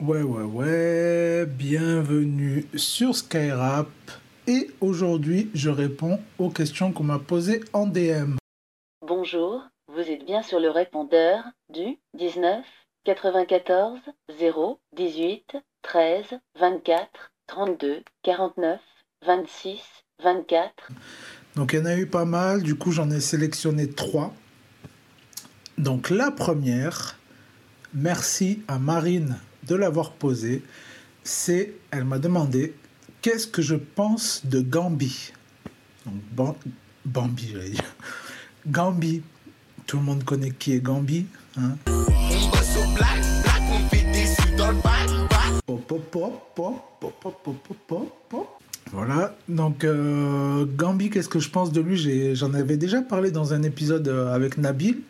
Ouais, ouais, ouais, bienvenue sur Skyrap. Et aujourd'hui, je réponds aux questions qu'on m'a posées en DM. Bonjour, vous êtes bien sur le répondeur du 19 94 0 18 13 24 32 49 26 24. Donc il y en a eu pas mal, du coup j'en ai sélectionné trois. Donc la première, merci à Marine de l'avoir posée, c'est, elle m'a demandé, qu'est-ce que je pense de Gambi Donc, Bambi, dire. Gambi, tout le monde connaît qui est Gambi. Hein? Voilà, donc euh, Gambi, qu'est-ce que je pense de lui? J'en avais déjà parlé dans un épisode euh, avec Nabil.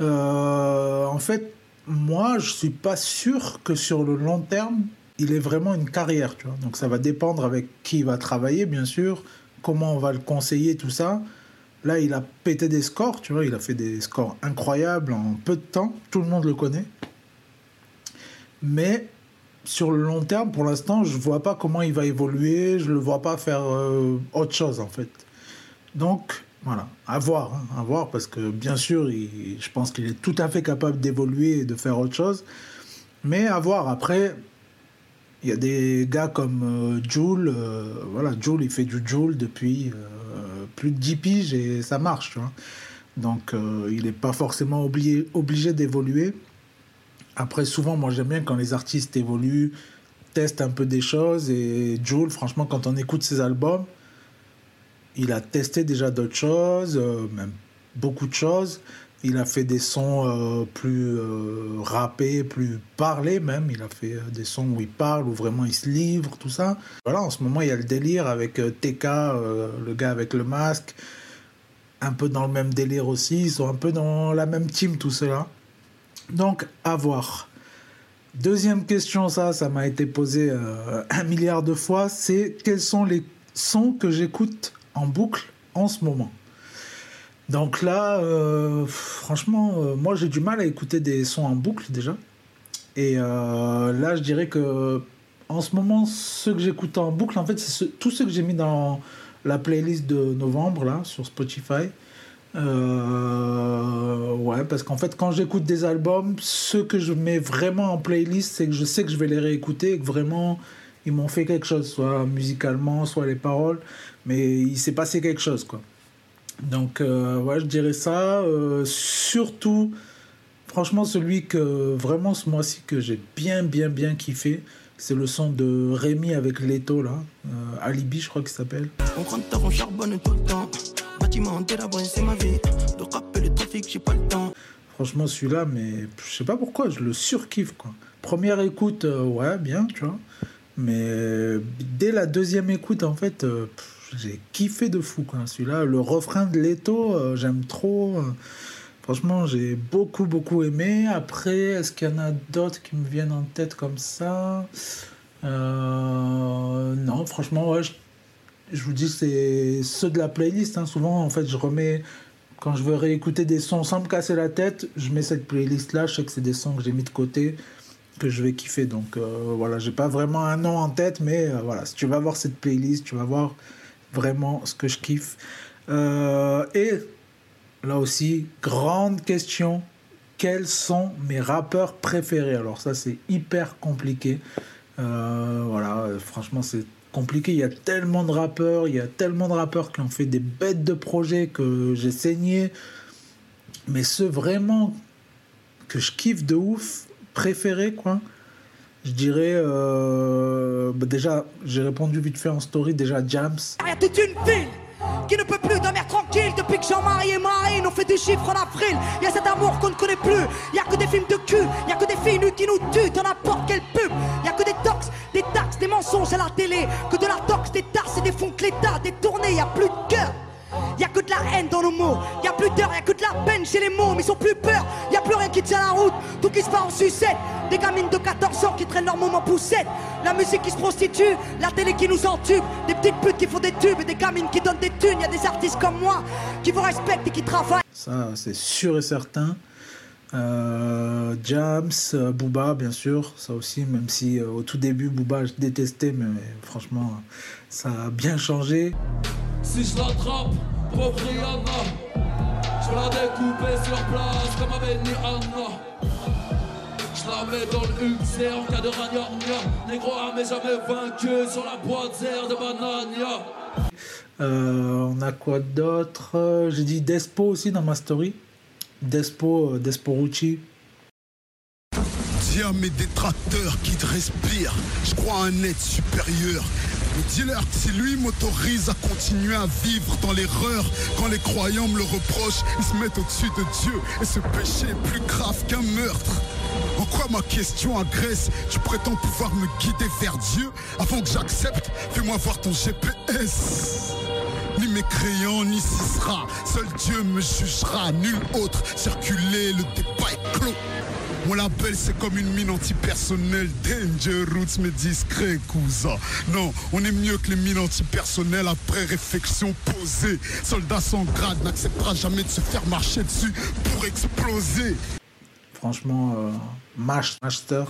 Euh, en fait, moi, je suis pas sûr que sur le long terme, il ait vraiment une carrière, tu vois. Donc ça va dépendre avec qui il va travailler, bien sûr, comment on va le conseiller, tout ça. Là, il a pété des scores, tu vois, il a fait des scores incroyables en peu de temps. Tout le monde le connaît. Mais sur le long terme, pour l'instant, je vois pas comment il va évoluer. Je le vois pas faire euh, autre chose, en fait. Donc, voilà, à voir, hein, à voir, parce que bien sûr, je pense qu'il est tout à fait capable d'évoluer et de faire autre chose. Mais à voir, après, il y a des gars comme euh, Joule, euh, voilà, Joule, il fait du Joule depuis euh, plus de 10 piges et ça marche, tu vois. Donc, euh, il n'est pas forcément obligé, obligé d'évoluer. Après, souvent, moi, j'aime bien quand les artistes évoluent, testent un peu des choses. Et Joule, franchement, quand on écoute ses albums, il a testé déjà d'autres choses, euh, même beaucoup de choses. Il a fait des sons euh, plus euh, rappés, plus parlés même. Il a fait euh, des sons où il parle, où vraiment il se livre, tout ça. Voilà, en ce moment, il y a le délire avec TK, le gars avec le masque. Un peu dans le même délire aussi. Ils sont un peu dans la même team, tout cela. Donc, à voir. Deuxième question, ça, ça m'a été posé un milliard de fois, c'est quels sont les sons que j'écoute en boucle en ce moment. Donc là, euh, franchement, euh, moi j'ai du mal à écouter des sons en boucle déjà. Et euh, là, je dirais que en ce moment, ceux que j'écoute en boucle, en fait, c'est ceux- tous ceux que j'ai mis dans la playlist de novembre là sur Spotify. Ouais, parce qu'en fait, quand j'écoute des albums, ceux que je mets vraiment en playlist, c'est que je sais que je vais les réécouter que vraiment ils m'ont fait quelque chose, soit musicalement, soit les paroles, mais il s'est passé quelque chose, quoi. Donc, euh, ouais, je dirais ça. Euh, surtout, franchement, celui que vraiment ce mois-ci que j'ai bien, bien, bien kiffé, c'est le son de Rémi avec Leto, là. Euh, Alibi, je crois qu'il s'appelle. On rentre on charbonne tout le temps. Bâtiment c'est ma vie. Le rap et le trafic, j'ai pas le temps. Franchement, celui-là, mais je sais pas pourquoi, je le surkiffe, quoi. Première écoute, ouais, bien, tu vois. Mais dès la deuxième écoute, en fait, euh, j'ai kiffé de fou. Celui-là, le refrain de Leto, euh, j'aime trop. euh. franchement, j'ai beaucoup, beaucoup aimé. Après, est-ce qu'il y en a d'autres qui me viennent en tête comme ça? Euh, Non, franchement, je, vous dis, c'est ceux de la playlist. hein. Souvent, en fait, je remets quand je veux réécouter des sons sans me casser la tête, je mets cette playlist là. Je sais que c'est des sons que j'ai mis de côté, que je vais kiffer. Donc euh, voilà, j'ai pas vraiment un nom en tête, mais euh, voilà, si tu vas voir cette playlist, tu vas voir vraiment ce que je kiffe. Euh, et là aussi, grande question quels sont mes rappeurs préférés? Alors ça, c'est hyper compliqué. Voilà, franchement, c'est compliqué. Il y a tellement de rappeurs, il y a tellement de rappeurs qui ont fait des bêtes de projets que j'ai saigné. Mais ceux vraiment que je kiffe de ouf, préférés, quoi, je dirais. euh, bah déjà, j'ai répondu vite fait en story, déjà Jams. Y a toute une ville qui ne peut plus dormir tranquille depuis que Jean-Marie et Marine ont fait des chiffres en avril. Y a cet amour qu'on ne connaît plus. Y a que des films de cul, y a que des filles nues qui nous tuent dans n'importe quelle pub. Y a que des tox, des taxes, des mensonges à la télé, que de la tox, des tasses et des fonds que l'État détourné. Y a plus de cœur. Y a que de la haine dans nos mots, y a plus d'heures, y a que de la peine chez les mots, mais ils ont plus peur, y a plus rien qui tient la route, tout qui se fait en sucette, des gamines de 14 ans qui traînent leur moment poussette, la musique qui se prostitue, la télé qui nous entube, des petites putes qui font des tubes des gamines qui donnent des thunes, y des artistes comme moi qui vous respectent et qui travaillent. Ça, c'est sûr et certain. Euh, Jams, euh, Booba, bien sûr, ça aussi, même si euh, au tout début, Booba, je détestais, mais franchement, ça a bien changé. Si je l'attrape, pauvre Rihanna, je vais la découper sur place comme avec Anna. Je la mets dans le UXR en cas de ragnagna. Négro mais jamais vaincu sur la boîte de Banania. Euh, on a quoi d'autre? J'ai dit Despo aussi dans ma story. Despo, euh, Despo Rucci. Dis à mes détracteurs qui te respirent, je crois à un être supérieur. Dis-leur que si lui m'autorise à continuer à vivre dans l'erreur, quand les croyants me le reprochent, ils se mettent au-dessus de Dieu. Et ce péché est plus grave qu'un meurtre. En quoi ma question agresse? Tu prétends pouvoir me guider vers Dieu? Avant que j'accepte, fais-moi voir ton GPS. Ni mes crayons, ni sera. Seul Dieu me jugera, nul autre. Circuler, le débat est clos. Mon label c'est comme une mine antipersonnelle Danger Roots mais discret cousin Non, on est mieux que les mines antipersonnelles après réflexion posée Soldat sans grade n'acceptera jamais de se faire marcher dessus pour exploser Franchement, euh, Master,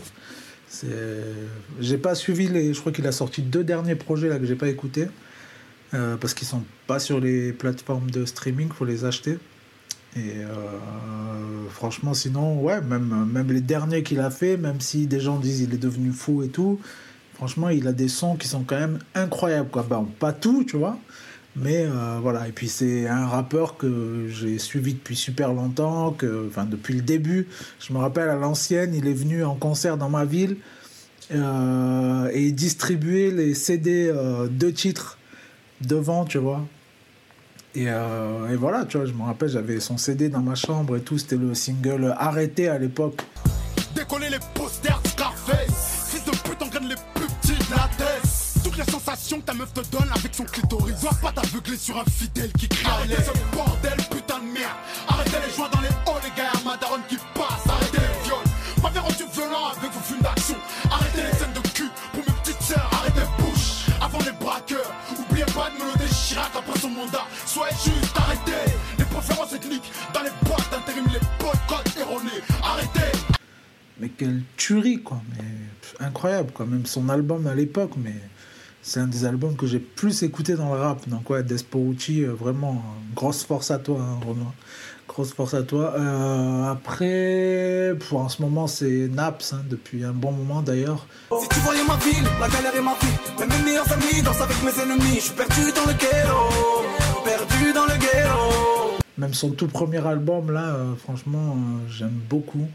j'ai pas suivi les... Je crois qu'il a sorti deux derniers projets là que j'ai pas écouté. Euh, parce qu'ils sont pas sur les plateformes de streaming, faut les acheter. Et euh, franchement, sinon, ouais, même, même les derniers qu'il a fait, même si des gens disent il est devenu fou et tout, franchement, il a des sons qui sont quand même incroyables, quoi. Bon, pas tout, tu vois, mais euh, voilà. Et puis c'est un rappeur que j'ai suivi depuis super longtemps, que, enfin depuis le début. Je me rappelle à l'ancienne, il est venu en concert dans ma ville et il distribuait les CD de titres devant, tu vois. Et, euh, et, voilà, tu vois, je me rappelle, j'avais son CD dans ma chambre et tout, c'était le single Arrêté à l'époque. Décoller les posters Scarface, fils de pute engraine les plus petits de la tête. Toutes les sensations que ta meuf te donne avec son clitoris. Dois pas t'aveugler sur un fidèle qui crie Arrêtez ce bordel, putain de merde. Arrêtez les joints dans les halls, les gars, ma daronne qui tuerie, quoi. Mais incroyable, quoi. Même son album à l'époque, mais c'est un des albums que j'ai plus écouté dans le rap. Donc, ouais, Desporucci, euh, vraiment, grosse force à toi, hein, Renoir. Grosse force à toi. Euh, après, pour en ce moment, c'est Naps, hein, depuis un bon moment d'ailleurs. Si tu voyais ma ville, la galère est ma vie. Même mes meilleurs amis dansent avec mes ennemis. Je suis perdu dans le ghetto. Perdu dans le ghetto. Même son tout premier album, là, euh, franchement, euh, j'aime beaucoup.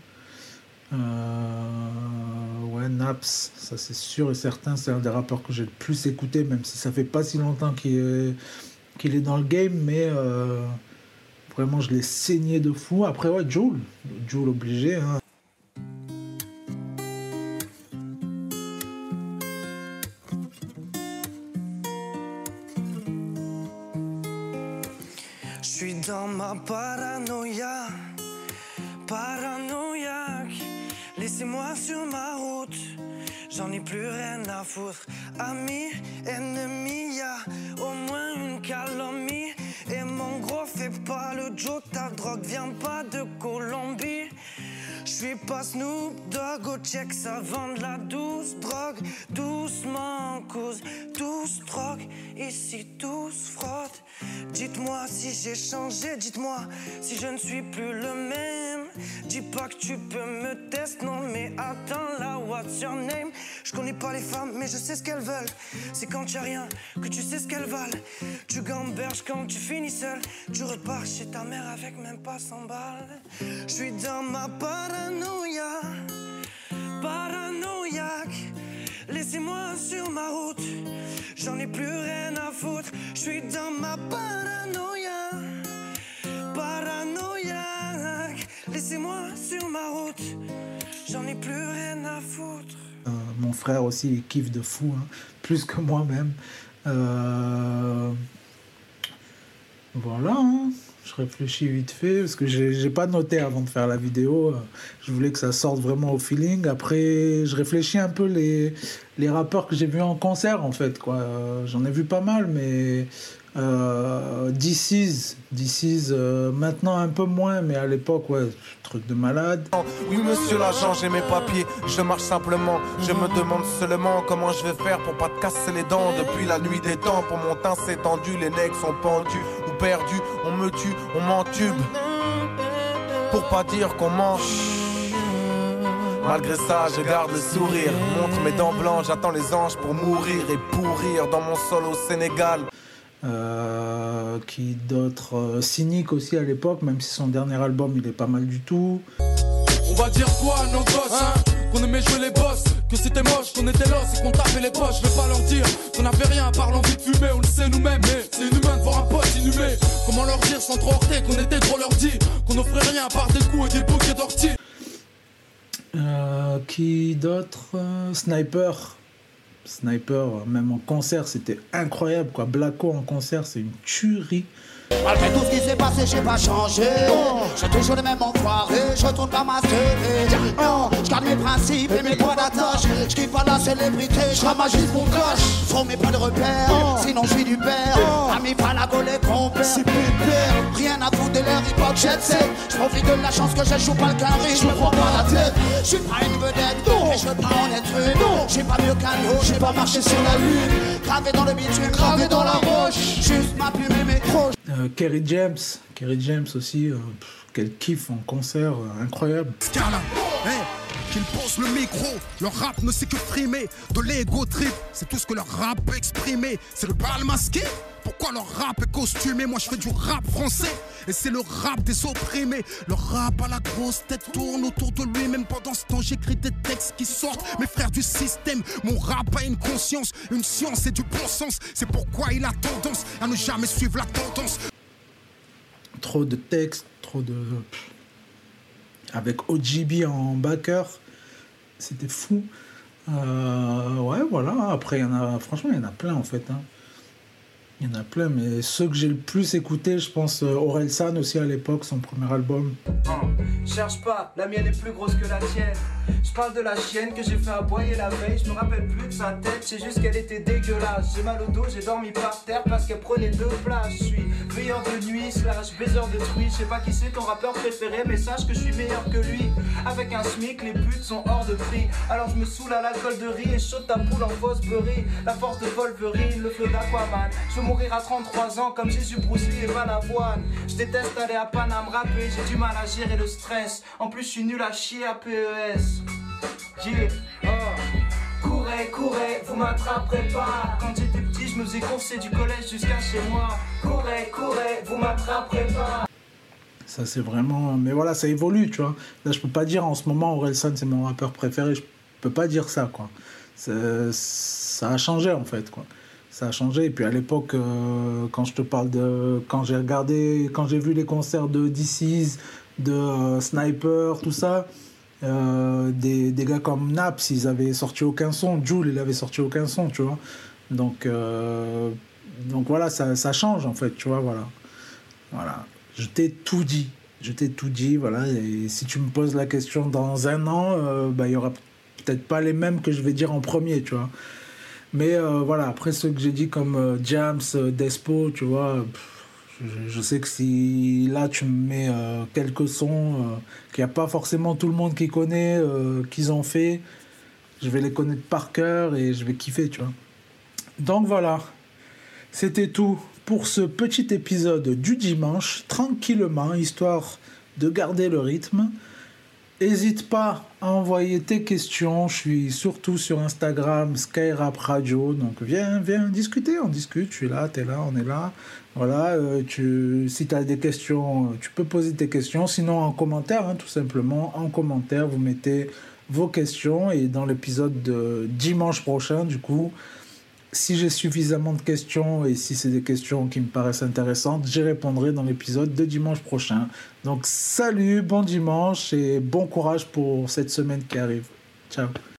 Ouais, Naps, ça c'est sûr et certain, c'est un des rappeurs que j'ai le plus écouté, même si ça fait pas si longtemps qu'il est, est dans le game, mais Vraiment, je l'ai saigné de fou. Après, ouais, Joule. Joule obligé. Hein. Foutre. Amis, ennemis, y'a au moins une calomnie. Et mon gros, fais pas le joke, ta drogue vient pas de Colombie. Je suis pas Snoop Dogg, au check, ça vend de la douce drogue. Doucement, cause, tous drogue, ici tous frottent. Dites-moi si j'ai changé, dites-moi si je ne suis plus le même. Dis pas que tu peux me tester, non, mais attends là, what's your name? Je connais pas les femmes, mais je sais ce qu'elles veulent. C'est quand tu rien que tu sais ce qu'elles valent. Tu gamberges quand tu finis seul. Tu repars chez ta mère avec même pas 100 balles. Je suis dans ma paranoïa, paranoïaque. Laissez-moi sur ma route, j'en ai plus rien à foutre. Je suis dans ma paranoïa, Laissez-moi sur ma route, j'en ai plus rien à foutre. Euh, mon frère aussi, il kiffe de fou, hein, plus que moi-même. Euh, voilà. Hein je réfléchis vite fait parce que j'ai pas noté avant de faire la vidéo. Je voulais que ça sorte vraiment au feeling. Après, je réfléchis un peu les, rappeurs que j'ai vus en concert en fait. quoi. J'en ai vu pas mal, mais Euh, DC's, DC's euh, maintenant un peu moins, mais à l'époque, ouais, truc de malade. Oui, monsieur l'agent, j'ai mes papiers, je marche simplement. Je me demande seulement comment je vais faire pour pas te casser les dents. Depuis la nuit des temps, pour mon teint s'est tendu, les nègres sont pendus ou perdus. On me tue, on m'entube. Pour pas dire qu'on mange. Malgré ça, je garde le sourire. Montre mes dents blanches, j'attends les anges pour mourir et pourrir dans mon sol au Sénégal. Euh, qui d'autres euh, Cynique aussi à l'époque, même si son dernier album il est pas mal du tout. On va dire quoi à nos gosses hein? Qu'on aimait jouer les boss, que c'était moche, qu'on était là, c'est qu'on tapait les poches. Je vais pas leur dire qu'on avait rien l'envie de fumer, on le sait nous-mêmes. C'est inhumain de voir un pote inhumé. Comment leur dire sans trop heurter qu'on était trop leur dit qu'on offrait rien à part des coups et des bouquets d'orties Euh, qui d'autres Euh, Sniper. Sniper, même en concert, c'était incroyable quoi. Blacko en concert, c'est une tuerie. Malgré tout ce qui s'est passé, j'ai pas changé. J'ai toujours les mêmes enfoirés, je tourne pas ma télé. Oh, je garde mes principes et mes points d'attache. Je kiffe pas la célébrité, je ramasse juste mon cash. Faut mes pas de repère, sinon je suis du père. Ami pas la gaule complet. C'est pépère, rien à foutre de l'air hip-hop jet set. Je profite de la chance que je joue pas le carré, je me prends pas la tête. Je suis pas une vedette, mais je veux pas en être une. J'ai pas mieux qu'un autre, j'ai pas marché sur la lune. Gravé dans le bitume, gravé dans la Euh, Kerry James, Kerry James aussi, euh, pff, quel kiff en concert, euh, incroyable. Scarla, hey, qu'ils posent le micro, leur rap ne sait que frimer, de l'ego trip, c'est tout ce que leur rap peut exprimer, c'est le bal masqué. Pourquoi leur rap est costumé? Moi je fais du rap français et c'est le rap des opprimés. Le rap à la grosse tête tourne autour de lui. Même pendant ce temps j'écris des textes qui sortent. Mes frères du système, mon rap a une conscience, une science et du bon sens. C'est pourquoi il a tendance à ne jamais suivre la tendance. Trop de textes, trop de. Avec OGB en backer, c'était fou. Euh, ouais, voilà. Après, il y en a, franchement, il y en a plein en fait. hein. Il y en a plein, mais ceux que j'ai le plus écouté, je pense euh, Aurel San aussi à l'époque, son premier album. Cherche pas, la mienne est plus grosse que la tienne. Je parle de la chienne que j'ai fait aboyer la veille. Je me rappelle plus de sa tête, c'est juste qu'elle était dégueulasse. J'ai mal au dos, j'ai dormi par terre parce qu'elle prenait deux places. Je suis veilleur de nuit, slash baiser de truie. Je sais pas qui c'est ton rappeur préféré, mais sache que je suis meilleur que lui. Avec un SMIC, les putes sont hors de prix. Alors je me saoule à l'alcool de riz et chaude ta poule en fausse beurrée. La force de Wolverine, le flot d'Aquaman. Mourir à 33 ans comme Jésus Bruce Lee et Balavoine. Je déteste aller à Paname rapper, j'ai du mal à gérer le stress. En plus, je suis nul à chier à PES. Yeah, oh. Courez, courez, vous m'attraperez pas. Quand j'étais petit, je me faisais courser du collège jusqu'à chez moi. Courez, courez, vous m'attraperez pas. Ça, c'est vraiment. Mais voilà, ça évolue, tu vois. Là, je peux pas dire en ce moment, Aurel San, c'est mon rappeur préféré. Je peux pas dire ça, quoi. Ça a changé, en fait, quoi. Ça a changé. Et puis à l'époque, euh, quand je te parle de. Quand j'ai regardé. Quand j'ai vu les concerts de DC's, de euh, Sniper, tout ça. euh, des, des gars comme Naps, ils avaient sorti aucun son. Jules, il avait sorti aucun son, tu vois. Donc, donc voilà, ça, ça change en fait, tu vois, voilà. Voilà. Je t'ai tout dit. Je t'ai tout dit, voilà. Et si tu me poses la question dans un an, bah, il y aura peut-être pas les mêmes que je vais dire en premier, tu vois. Mais euh, voilà, après ceux que j'ai dit comme euh, Jams, euh, Despo, tu vois, je, sais que si là tu me mets quelques sons qu'il n'y a pas forcément tout le monde qui connaît, qu'ils ont fait, je vais les connaître par cœur et je vais kiffer, tu vois. Donc voilà, c'était tout pour ce petit épisode du dimanche, tranquillement, histoire de garder le rythme. N'hésite pas à envoyer tes questions. Je suis surtout sur Instagram, Skyrap Radio. Donc viens, viens discuter, on discute. Je suis là, tu es là, on est là. Voilà, euh, tu, si tu as des questions, tu peux poser tes questions. Sinon, en commentaire, hein, tout simplement, en commentaire, vous mettez vos questions. Et dans l'épisode de dimanche prochain, du coup, si j'ai suffisamment de questions et si c'est des questions qui me paraissent intéressantes, j'y répondrai dans l'épisode de dimanche prochain. Donc salut, bon dimanche et bon courage pour cette semaine qui arrive. Ciao.